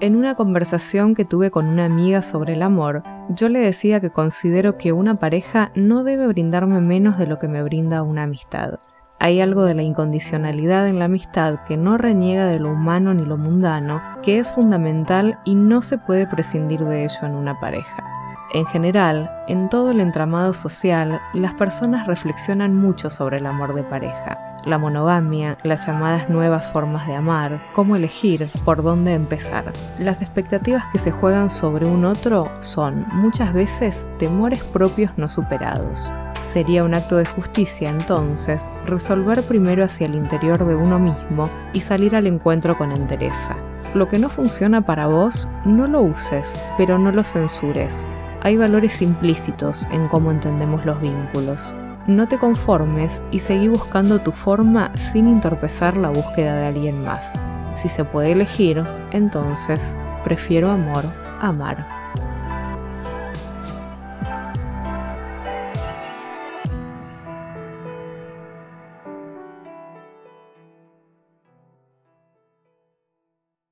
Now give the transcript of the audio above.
En una conversación que tuve con una amiga sobre el amor, yo le decía que considero que una pareja no debe brindarme menos de lo que me brinda una amistad. Hay algo de la incondicionalidad en la amistad que no reniega de lo humano ni lo mundano, que es fundamental y no se puede prescindir de ello en una pareja. En general, en todo el entramado social, las personas reflexionan mucho sobre el amor de pareja, la monogamia, las llamadas nuevas formas de amar, cómo elegir, por dónde empezar. Las expectativas que se juegan sobre un otro son, muchas veces, temores propios no superados. Sería un acto de justicia, entonces, resolver primero hacia el interior de uno mismo y salir al encuentro con entereza. Lo que no funciona para vos, no lo uses, pero no lo censures hay valores implícitos en cómo entendemos los vínculos. No te conformes y seguí buscando tu forma sin entorpecer la búsqueda de alguien más. Si se puede elegir, entonces prefiero amor a amar.